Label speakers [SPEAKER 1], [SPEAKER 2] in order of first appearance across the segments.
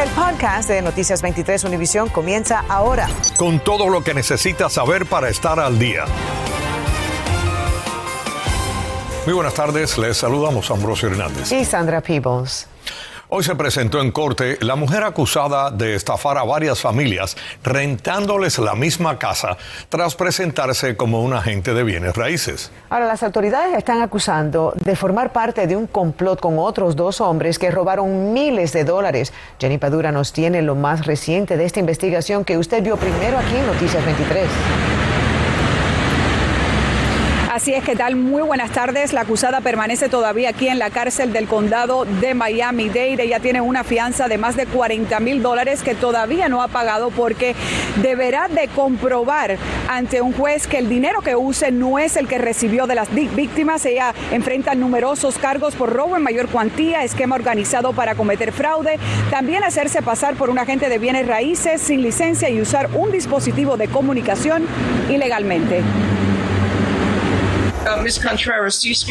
[SPEAKER 1] El podcast de Noticias 23 Univisión comienza ahora.
[SPEAKER 2] Con todo lo que necesitas saber para estar al día. Muy buenas tardes, les saludamos Ambrosio Hernández.
[SPEAKER 1] Y Sandra Peebles.
[SPEAKER 2] Hoy se presentó en corte la mujer acusada de estafar a varias familias rentándoles la misma casa tras presentarse como un agente de bienes raíces.
[SPEAKER 1] Ahora, las autoridades están acusando de formar parte de un complot con otros dos hombres que robaron miles de dólares. Jenny Padura nos tiene lo más reciente de esta investigación que usted vio primero aquí en Noticias 23.
[SPEAKER 3] Así es que tal, muy buenas tardes. La acusada permanece todavía aquí en la cárcel del condado de Miami-Dade. Ella tiene una fianza de más de 40 mil dólares que todavía no ha pagado porque deberá de comprobar ante un juez que el dinero que use no es el que recibió de las víctimas. Ella enfrenta numerosos cargos por robo en mayor cuantía, esquema organizado para cometer fraude, también hacerse pasar por un agente de bienes raíces sin licencia y usar un dispositivo de comunicación ilegalmente.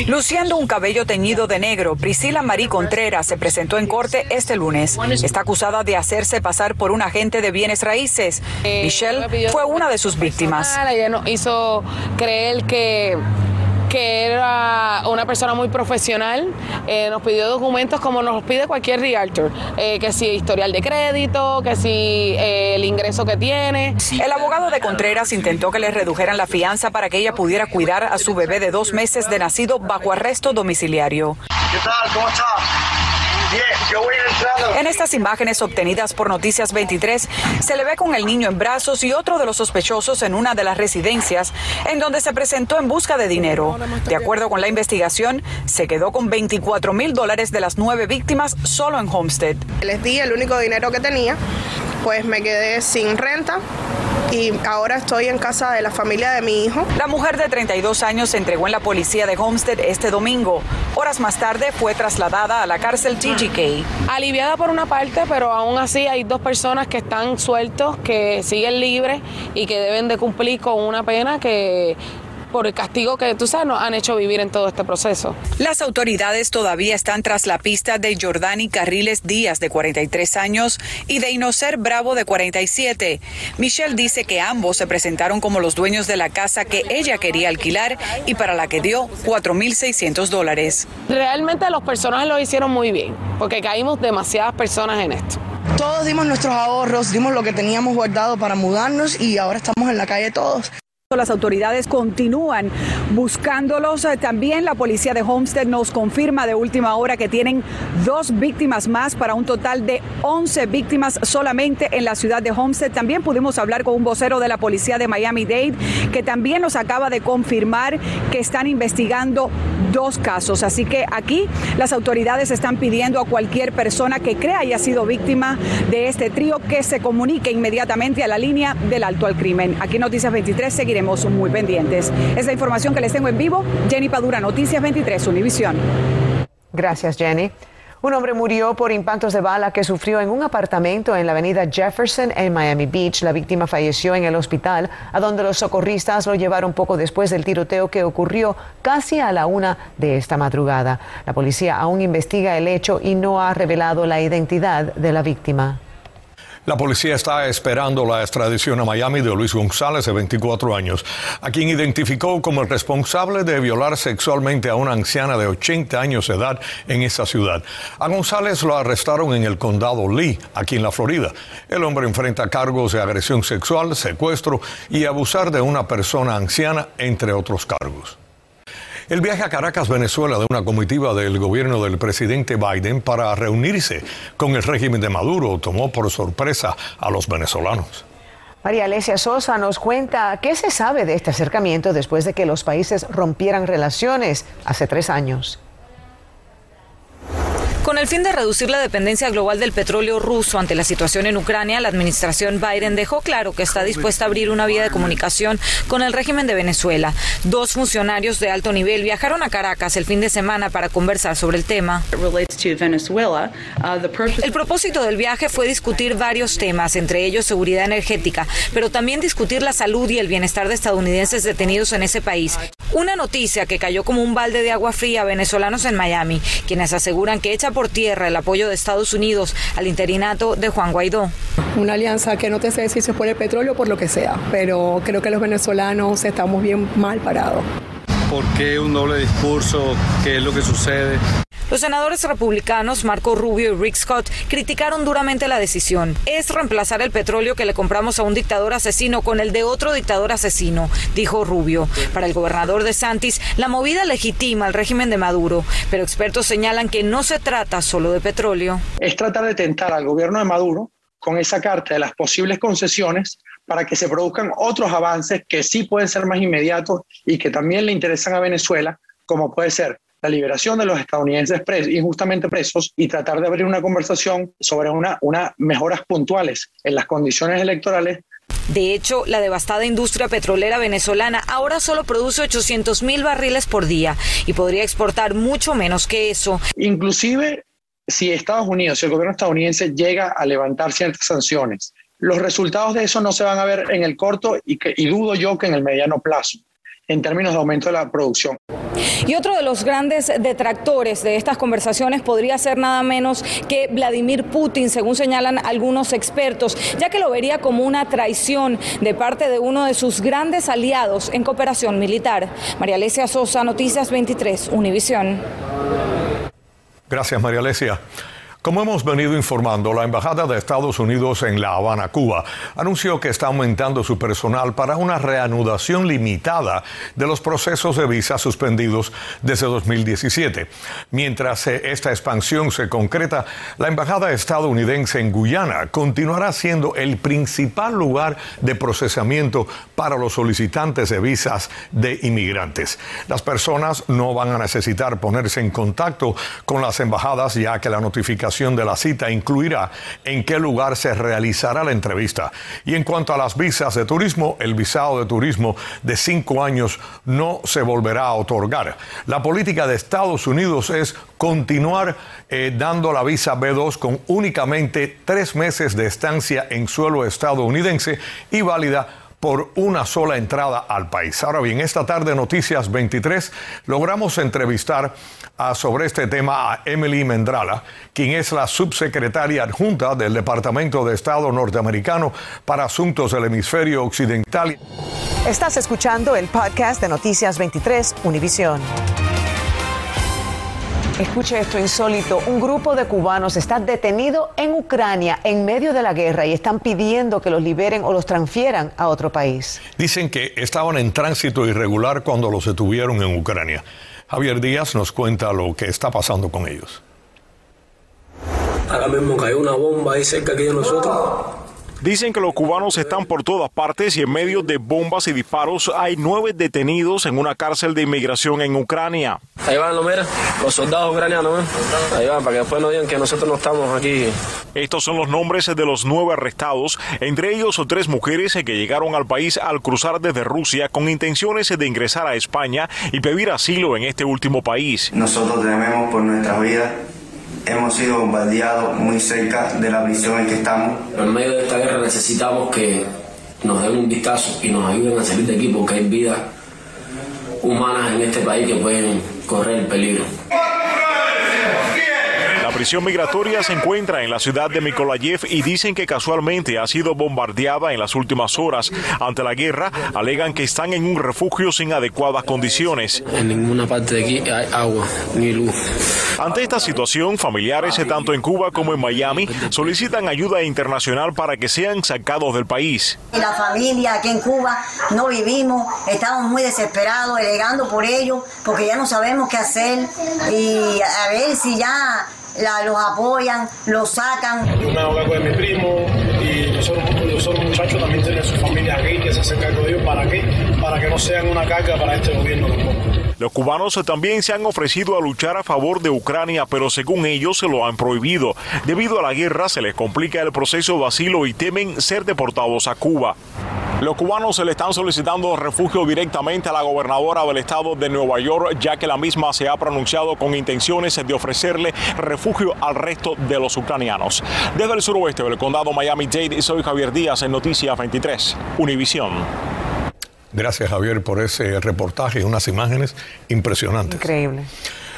[SPEAKER 4] Luciendo un cabello teñido de negro, Priscila Marie Contreras se presentó en corte este lunes. Está acusada de hacerse pasar por un agente de bienes raíces.
[SPEAKER 5] Eh,
[SPEAKER 4] Michelle fue una de sus víctimas.
[SPEAKER 5] Ella nos hizo creer que que era una persona muy profesional, eh, nos pidió documentos como nos pide cualquier realtor, eh, que si historial de crédito, que si eh, el ingreso que tiene.
[SPEAKER 4] El abogado de Contreras intentó que le redujeran la fianza para que ella pudiera cuidar a su bebé de dos meses de nacido bajo arresto domiciliario.
[SPEAKER 6] ¿Qué tal? ¿Cómo está? Bien, yo voy entrando.
[SPEAKER 4] En estas imágenes obtenidas por Noticias 23 se le ve con el niño en brazos y otro de los sospechosos en una de las residencias en donde se presentó en busca de dinero. De acuerdo con la investigación, se quedó con 24 mil dólares de las nueve víctimas solo en Homestead.
[SPEAKER 7] Les di el único dinero que tenía, pues me quedé sin renta y ahora estoy en casa de la familia de mi hijo.
[SPEAKER 4] La mujer de 32 años se entregó en la policía de Homestead este domingo. Horas más tarde fue trasladada a la cárcel TGK.
[SPEAKER 5] Aliviada por una parte, pero aún así hay dos personas que están sueltos, que siguen libres y que deben de cumplir con una pena que por el castigo que tú sabes nos han hecho vivir en todo este proceso.
[SPEAKER 4] Las autoridades todavía están tras la pista de Jordani Carriles Díaz, de 43 años, y de Inocer Bravo, de 47. Michelle dice que ambos se presentaron como los dueños de la casa que ella quería alquilar y para la que dio 4.600 dólares.
[SPEAKER 5] Realmente los personajes lo hicieron muy bien, porque caímos demasiadas personas en esto.
[SPEAKER 8] Todos dimos nuestros ahorros, dimos lo que teníamos guardado para mudarnos y ahora estamos en la calle todos.
[SPEAKER 3] Las autoridades continúan buscándolos. Eh, También la policía de Homestead nos confirma de última hora que tienen dos víctimas más para un total de 11 víctimas solamente en la ciudad de Homestead. También pudimos hablar con un vocero de la policía de Miami-Dade que también nos acaba de confirmar que están investigando dos casos. Así que aquí las autoridades están pidiendo a cualquier persona que crea haya sido víctima de este trío que se comunique inmediatamente a la línea del alto al crimen. Aquí en Noticias 23 seguiremos muy pendientes. Es la información que les tengo en vivo. Jenny Padura, Noticias 23, Univisión.
[SPEAKER 1] Gracias, Jenny. Un hombre murió por impactos de bala que sufrió en un apartamento en la avenida Jefferson en Miami Beach. La víctima falleció en el hospital, a donde los socorristas lo llevaron poco después del tiroteo que ocurrió casi a la una de esta madrugada. La policía aún investiga el hecho y no ha revelado la identidad de la víctima.
[SPEAKER 2] La policía está esperando la extradición a Miami de Luis González, de 24 años, a quien identificó como el responsable de violar sexualmente a una anciana de 80 años de edad en esa ciudad. A González lo arrestaron en el condado Lee, aquí en la Florida. El hombre enfrenta cargos de agresión sexual, secuestro y abusar de una persona anciana, entre otros cargos. El viaje a Caracas, Venezuela, de una comitiva del gobierno del presidente Biden para reunirse con el régimen de Maduro tomó por sorpresa a los venezolanos.
[SPEAKER 1] María Alesia Sosa nos cuenta qué se sabe de este acercamiento después de que los países rompieran relaciones hace tres años.
[SPEAKER 9] Con el fin de reducir la dependencia global del petróleo ruso ante la situación en Ucrania, la administración Biden dejó claro que está dispuesta a abrir una vía de comunicación con el régimen de Venezuela. Dos funcionarios de alto nivel viajaron a Caracas el fin de semana para conversar sobre el tema. El propósito del viaje fue discutir varios temas, entre ellos seguridad energética, pero también discutir la salud y el bienestar de estadounidenses detenidos en ese país. Una noticia que cayó como un balde de agua fría a venezolanos en Miami, quienes aseguran que echa por tierra el apoyo de Estados Unidos al interinato de Juan Guaidó.
[SPEAKER 10] Una alianza que no te sé decir si es por el petróleo o por lo que sea, pero creo que los venezolanos estamos bien mal parados.
[SPEAKER 11] ¿Por qué un doble discurso? ¿Qué es lo que sucede?
[SPEAKER 9] Los senadores republicanos Marco Rubio y Rick Scott criticaron duramente la decisión. Es reemplazar el petróleo que le compramos a un dictador asesino con el de otro dictador asesino, dijo Rubio. Para el gobernador de Santis, la movida legitima al régimen de Maduro, pero expertos señalan que no se trata solo de petróleo.
[SPEAKER 12] Es tratar de tentar al gobierno de Maduro con esa carta de las posibles concesiones para que se produzcan otros avances que sí pueden ser más inmediatos y que también le interesan a Venezuela, como puede ser la liberación de los estadounidenses injustamente presos y tratar de abrir una conversación sobre unas una mejoras puntuales en las condiciones electorales
[SPEAKER 9] de hecho, la devastada industria petrolera venezolana ahora solo produce 800 mil barriles por día y podría exportar mucho menos que eso.
[SPEAKER 12] Inclusive, si Estados Unidos, si el gobierno estadounidense llega a levantar ciertas sanciones, los resultados de eso no se van a ver en el corto y, que, y dudo yo que en el mediano plazo en términos de aumento de la producción.
[SPEAKER 3] Y otro de los grandes detractores de estas conversaciones podría ser nada menos que Vladimir Putin, según señalan algunos expertos, ya que lo vería como una traición de parte de uno de sus grandes aliados en cooperación militar. María Alesia Sosa, Noticias 23, Univisión.
[SPEAKER 2] Gracias, María Alesia. Como hemos venido informando, la Embajada de Estados Unidos en La Habana, Cuba, anunció que está aumentando su personal para una reanudación limitada de los procesos de visa suspendidos desde 2017. Mientras esta expansión se concreta, la Embajada estadounidense en Guyana continuará siendo el principal lugar de procesamiento para los solicitantes de visas de inmigrantes. Las personas no van a necesitar ponerse en contacto con las embajadas ya que la notificación de la cita incluirá en qué lugar se realizará la entrevista. Y en cuanto a las visas de turismo, el visado de turismo de cinco años no se volverá a otorgar. La política de Estados Unidos es continuar eh, dando la visa B2 con únicamente tres meses de estancia en suelo estadounidense y válida por una sola entrada al país. Ahora bien, esta tarde Noticias 23 logramos entrevistar sobre este tema a Emily Mendrala, quien es la subsecretaria adjunta del Departamento de Estado norteamericano para Asuntos del Hemisferio Occidental.
[SPEAKER 1] Estás escuchando el podcast de Noticias 23 Univisión. Escuche esto insólito. Un grupo de cubanos está detenido en Ucrania en medio de la guerra y están pidiendo que los liberen o los transfieran a otro país.
[SPEAKER 2] Dicen que estaban en tránsito irregular cuando los detuvieron en Ucrania. Javier Díaz nos cuenta lo que está pasando con ellos.
[SPEAKER 13] Ahora mismo cayó una bomba ahí cerca aquí de nosotros.
[SPEAKER 14] Dicen que los cubanos están por todas partes y en medio de bombas y disparos hay nueve detenidos en una cárcel de inmigración en Ucrania.
[SPEAKER 13] Ahí van, mira, los soldados ucranianos, ¿eh? ahí van, para que después no digan que nosotros no estamos aquí.
[SPEAKER 14] Estos son los nombres de los nueve arrestados, entre ellos tres mujeres que llegaron al país al cruzar desde Rusia con intenciones de ingresar a España y pedir asilo en este último país.
[SPEAKER 15] Nosotros tememos por nuestra vida hemos sido bombardeados muy cerca de la prisión en que estamos.
[SPEAKER 13] En medio de esta guerra necesitamos que nos den un vistazo y nos ayuden a salir de aquí porque hay vidas humanas en este país que pueden correr el peligro
[SPEAKER 14] prisión migratoria se encuentra en la ciudad de Mikolayev y dicen que casualmente ha sido bombardeada en las últimas horas. Ante la guerra, alegan que están en un refugio sin adecuadas condiciones.
[SPEAKER 13] En ninguna parte de aquí hay agua ni luz.
[SPEAKER 14] Ante esta situación, familiares tanto en Cuba como en Miami solicitan ayuda internacional para que sean sacados del país.
[SPEAKER 16] La familia aquí en Cuba no vivimos, estamos muy desesperados, alegando por ellos, porque ya no sabemos qué hacer y a ver si ya la, los apoyan, los sacan.
[SPEAKER 17] Yo me hago cargo de mi primo y los otros, muchachos también tienen su familia aquí que se hacen cargo de ellos. ¿Para qué? Para que no sean una carga para este gobierno
[SPEAKER 14] Los cubanos también se han ofrecido a luchar a favor de Ucrania, pero según ellos se lo han prohibido. Debido a la guerra se les complica el proceso de asilo y temen ser deportados a Cuba. Los cubanos se le están solicitando refugio directamente a la gobernadora del estado de Nueva York, ya que la misma se ha pronunciado con intenciones de ofrecerle refugio al resto de los ucranianos. Desde el suroeste del condado Miami-Dade, soy Javier Díaz en Noticias 23, Univisión.
[SPEAKER 2] Gracias Javier por ese reportaje y unas imágenes impresionantes.
[SPEAKER 1] Increíble.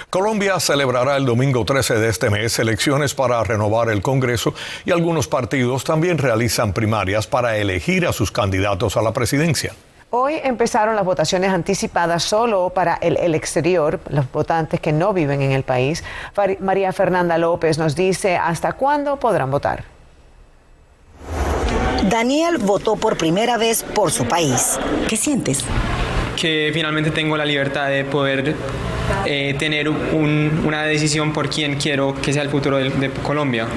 [SPEAKER 2] Colombia celebrará el domingo 13 de este mes elecciones para renovar el Congreso y algunos partidos también realizan primarias para elegir a sus candidatos a la presidencia.
[SPEAKER 1] Hoy empezaron las votaciones anticipadas solo para el, el, exterior, los votantes que no viven en el país. María Fernanda López nos dice hasta cuándo podrán votar.
[SPEAKER 18] Daniel votó por primera vez por su país. ¿Qué sientes?
[SPEAKER 19] Que finalmente tengo la libertad de poder eh, tener un, una decisión por quién quiero que sea el futuro de, de, Colombia.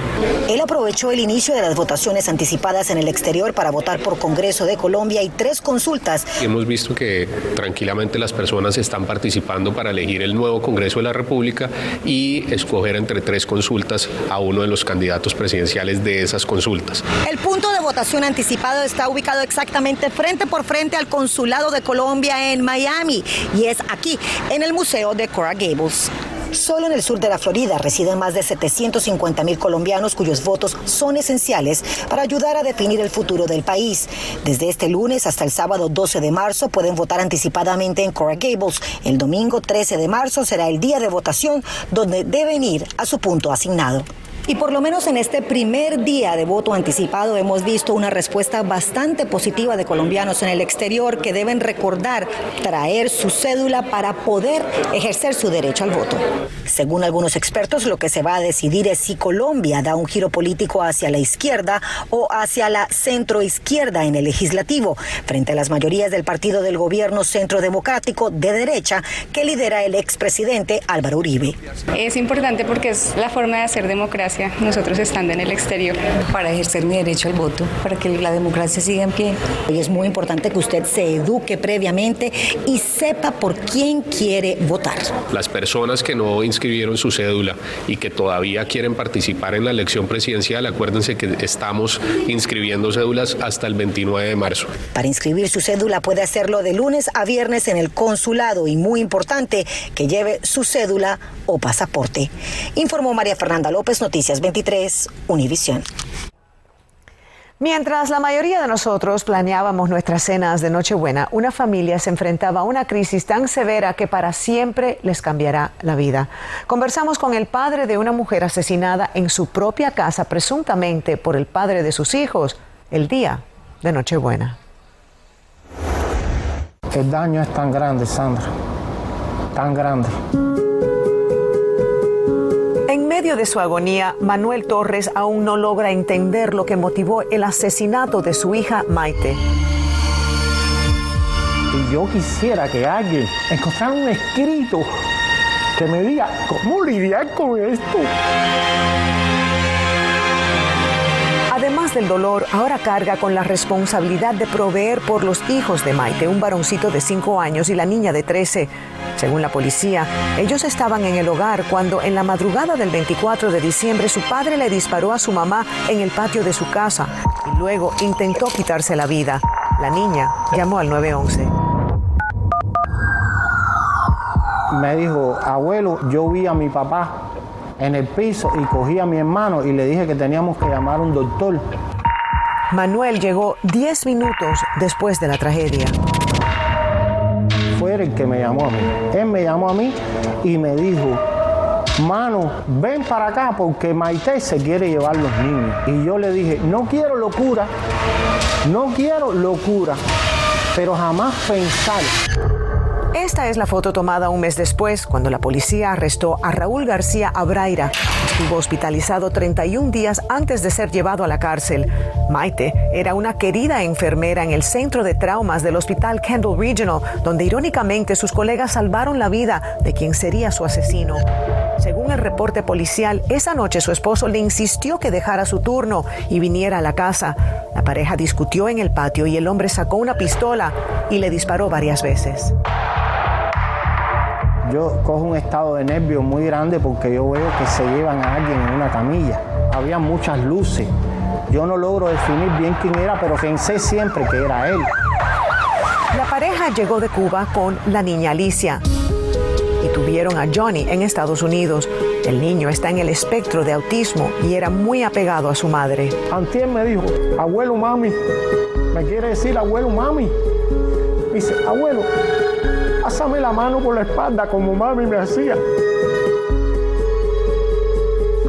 [SPEAKER 18] Él aprovechó el inicio de las votaciones anticipadas en el exterior para votar por Congreso de Colombia y tres consultas.
[SPEAKER 20] Hemos visto que tranquilamente las personas están participando para elegir el nuevo Congreso de la República y escoger entre tres consultas a uno de los candidatos presidenciales de esas consultas.
[SPEAKER 18] El punto de votación anticipado está ubicado exactamente frente por frente al Consulado de Colombia en Miami y es aquí, en el Museo de Coral Gables. Solo en el sur de la Florida residen más de 750 mil colombianos cuyos votos son esenciales para ayudar a definir el futuro del país. Desde este lunes hasta el sábado 12 de marzo pueden votar anticipadamente en Coral Gables. El domingo 13 de marzo será el día de votación donde deben ir a su punto asignado. Y por lo menos en este primer día de voto anticipado hemos visto una respuesta bastante positiva de colombianos en el exterior que deben recordar traer su cédula para poder ejercer su derecho al voto. Según algunos expertos, lo que se va a decidir es si Colombia da un giro político hacia la izquierda o hacia la centroizquierda en el legislativo, frente a las mayorías del partido del gobierno centro democrático de derecha que lidera el expresidente Álvaro Uribe.
[SPEAKER 21] Es importante porque es la forma de hacer democracia nosotros estando en el exterior.
[SPEAKER 18] Para ejercer mi derecho al voto, para que la democracia siga en pie. Y es muy importante que usted se eduque previamente y sepa por quién quiere votar.
[SPEAKER 20] Las personas que no inscribieron su cédula y que todavía quieren participar en la elección presidencial, acuérdense que estamos inscribiendo cédulas hasta el 29 de marzo.
[SPEAKER 18] Para inscribir su cédula puede hacerlo de lunes a viernes en el consulado y muy importante que lleve su cédula o pasaporte. Informó María Fernanda López, Noticias Noticias 23, Univisión.
[SPEAKER 1] Mientras la mayoría de nosotros planeábamos nuestras cenas de Nochebuena, una familia se enfrentaba a una crisis tan severa que para siempre les cambiará la vida. Conversamos con el padre de una mujer asesinada en su propia casa, presuntamente por el padre de sus hijos, el día de Nochebuena.
[SPEAKER 22] El daño es tan grande, Sandra, tan grande.
[SPEAKER 1] En medio de su agonía, Manuel Torres aún no logra entender lo que motivó el asesinato de su hija Maite.
[SPEAKER 22] Y yo quisiera que alguien encontrara un escrito que me diga cómo lidiar con esto.
[SPEAKER 1] Además del dolor, ahora carga con la responsabilidad de proveer por los hijos de Maite, un varoncito de 5 años y la niña de 13. Según la policía, ellos estaban en el hogar cuando en la madrugada del 24 de diciembre su padre le disparó a su mamá en el patio de su casa y luego intentó quitarse la vida. La niña llamó al 911.
[SPEAKER 22] Me dijo, abuelo, yo vi a mi papá en el piso y cogí a mi hermano y le dije que teníamos que llamar a un doctor.
[SPEAKER 1] Manuel llegó 10 minutos después de la tragedia.
[SPEAKER 22] Fue el que me llamó a mí. Él me llamó a mí y me dijo, mano, ven para acá porque Maite se quiere llevar los niños. Y yo le dije, no quiero locura, no quiero locura, pero jamás pensar
[SPEAKER 1] esta es la foto tomada un mes después, cuando la policía arrestó a Raúl García Abraira. Estuvo hospitalizado 31 días antes de ser llevado a la cárcel. Maite era una querida enfermera en el centro de traumas del Hospital Kendall Regional, donde irónicamente sus colegas salvaron la vida de quien sería su asesino. Según el reporte policial, esa noche su esposo le insistió que dejara su turno y viniera a la casa. La pareja discutió en el patio y el hombre sacó una pistola y le disparó varias veces
[SPEAKER 22] yo cojo un estado de nervio muy grande porque yo veo que se llevan a alguien en una camilla. Había muchas luces. Yo no logro definir bien quién era, pero pensé siempre que era él.
[SPEAKER 1] La pareja llegó de Cuba con la niña Alicia y tuvieron a Johnny en Estados Unidos. El niño está en el espectro de autismo y era muy apegado a su madre.
[SPEAKER 22] Antier me dijo, abuelo mami, me quiere decir abuelo mami. Me dice, abuelo, pásame la mano por la espalda como mami me hacía.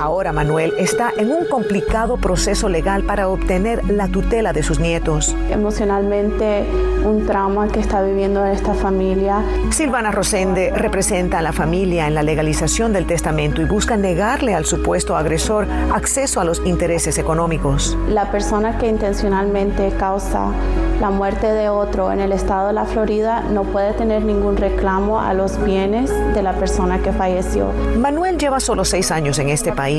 [SPEAKER 1] Ahora Manuel está en un complicado proceso legal para obtener la tutela de sus nietos.
[SPEAKER 23] Emocionalmente, un trauma que está viviendo esta familia.
[SPEAKER 1] Silvana Rosende representa a la familia en la legalización del testamento y busca negarle al supuesto agresor acceso a los intereses económicos.
[SPEAKER 23] La persona que intencionalmente causa la muerte de otro en el estado de la Florida no puede tener ningún reclamo a los bienes de la persona que falleció.
[SPEAKER 1] Manuel lleva solo seis años en este país.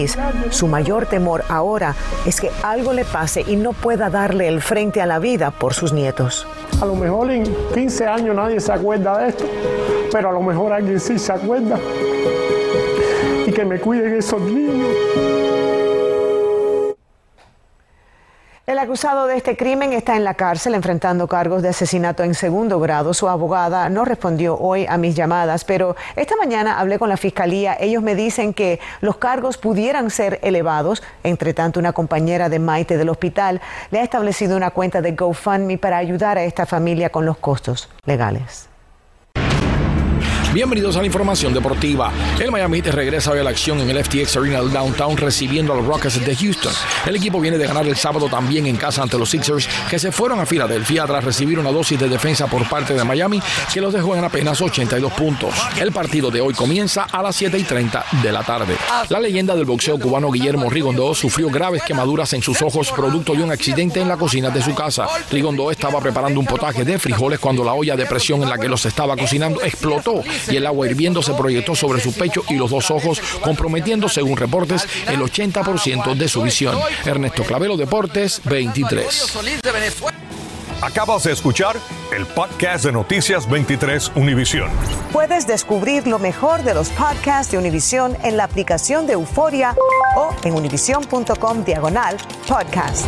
[SPEAKER 1] Su mayor temor ahora es que algo le pase y no pueda darle el frente a la vida por sus nietos.
[SPEAKER 22] A lo mejor en 15 años nadie se acuerda de esto, pero a lo mejor alguien sí se acuerda. Y que me cuiden esos niños.
[SPEAKER 1] El acusado de este crimen está en la cárcel enfrentando cargos de asesinato en segundo grado. Su abogada no respondió hoy a mis llamadas, pero esta mañana hablé con la fiscalía. Ellos me dicen que los cargos pudieran ser elevados. Entre tanto, una compañera de Maite del hospital le ha establecido una cuenta de GoFundMe para ayudar a esta familia con los costos legales.
[SPEAKER 24] Bienvenidos a la información deportiva. El Miami regresa hoy a la acción en el FTX Arena del Downtown recibiendo a los Rockets de Houston. El equipo viene de ganar el sábado también en casa ante los Sixers que se fueron a Filadelfia tras recibir una dosis de defensa por parte de Miami que los dejó en apenas 82 puntos. El partido de hoy comienza a las 7 y 30 de la tarde. La leyenda del boxeo cubano Guillermo Rigondó sufrió graves quemaduras en sus ojos producto de un accidente en la cocina de su casa. Rigondó estaba preparando un potaje de frijoles cuando la olla de presión en la que los estaba cocinando explotó y el agua hirviendo se proyectó sobre su pecho y los dos ojos, comprometiendo, según reportes, el 80% de su visión. Ernesto Clavero, Deportes 23.
[SPEAKER 2] Acabas de escuchar el podcast de Noticias 23 Univisión.
[SPEAKER 1] Puedes descubrir lo mejor de los podcasts de Univisión en la aplicación de Euforia o en univision.com diagonal podcasts.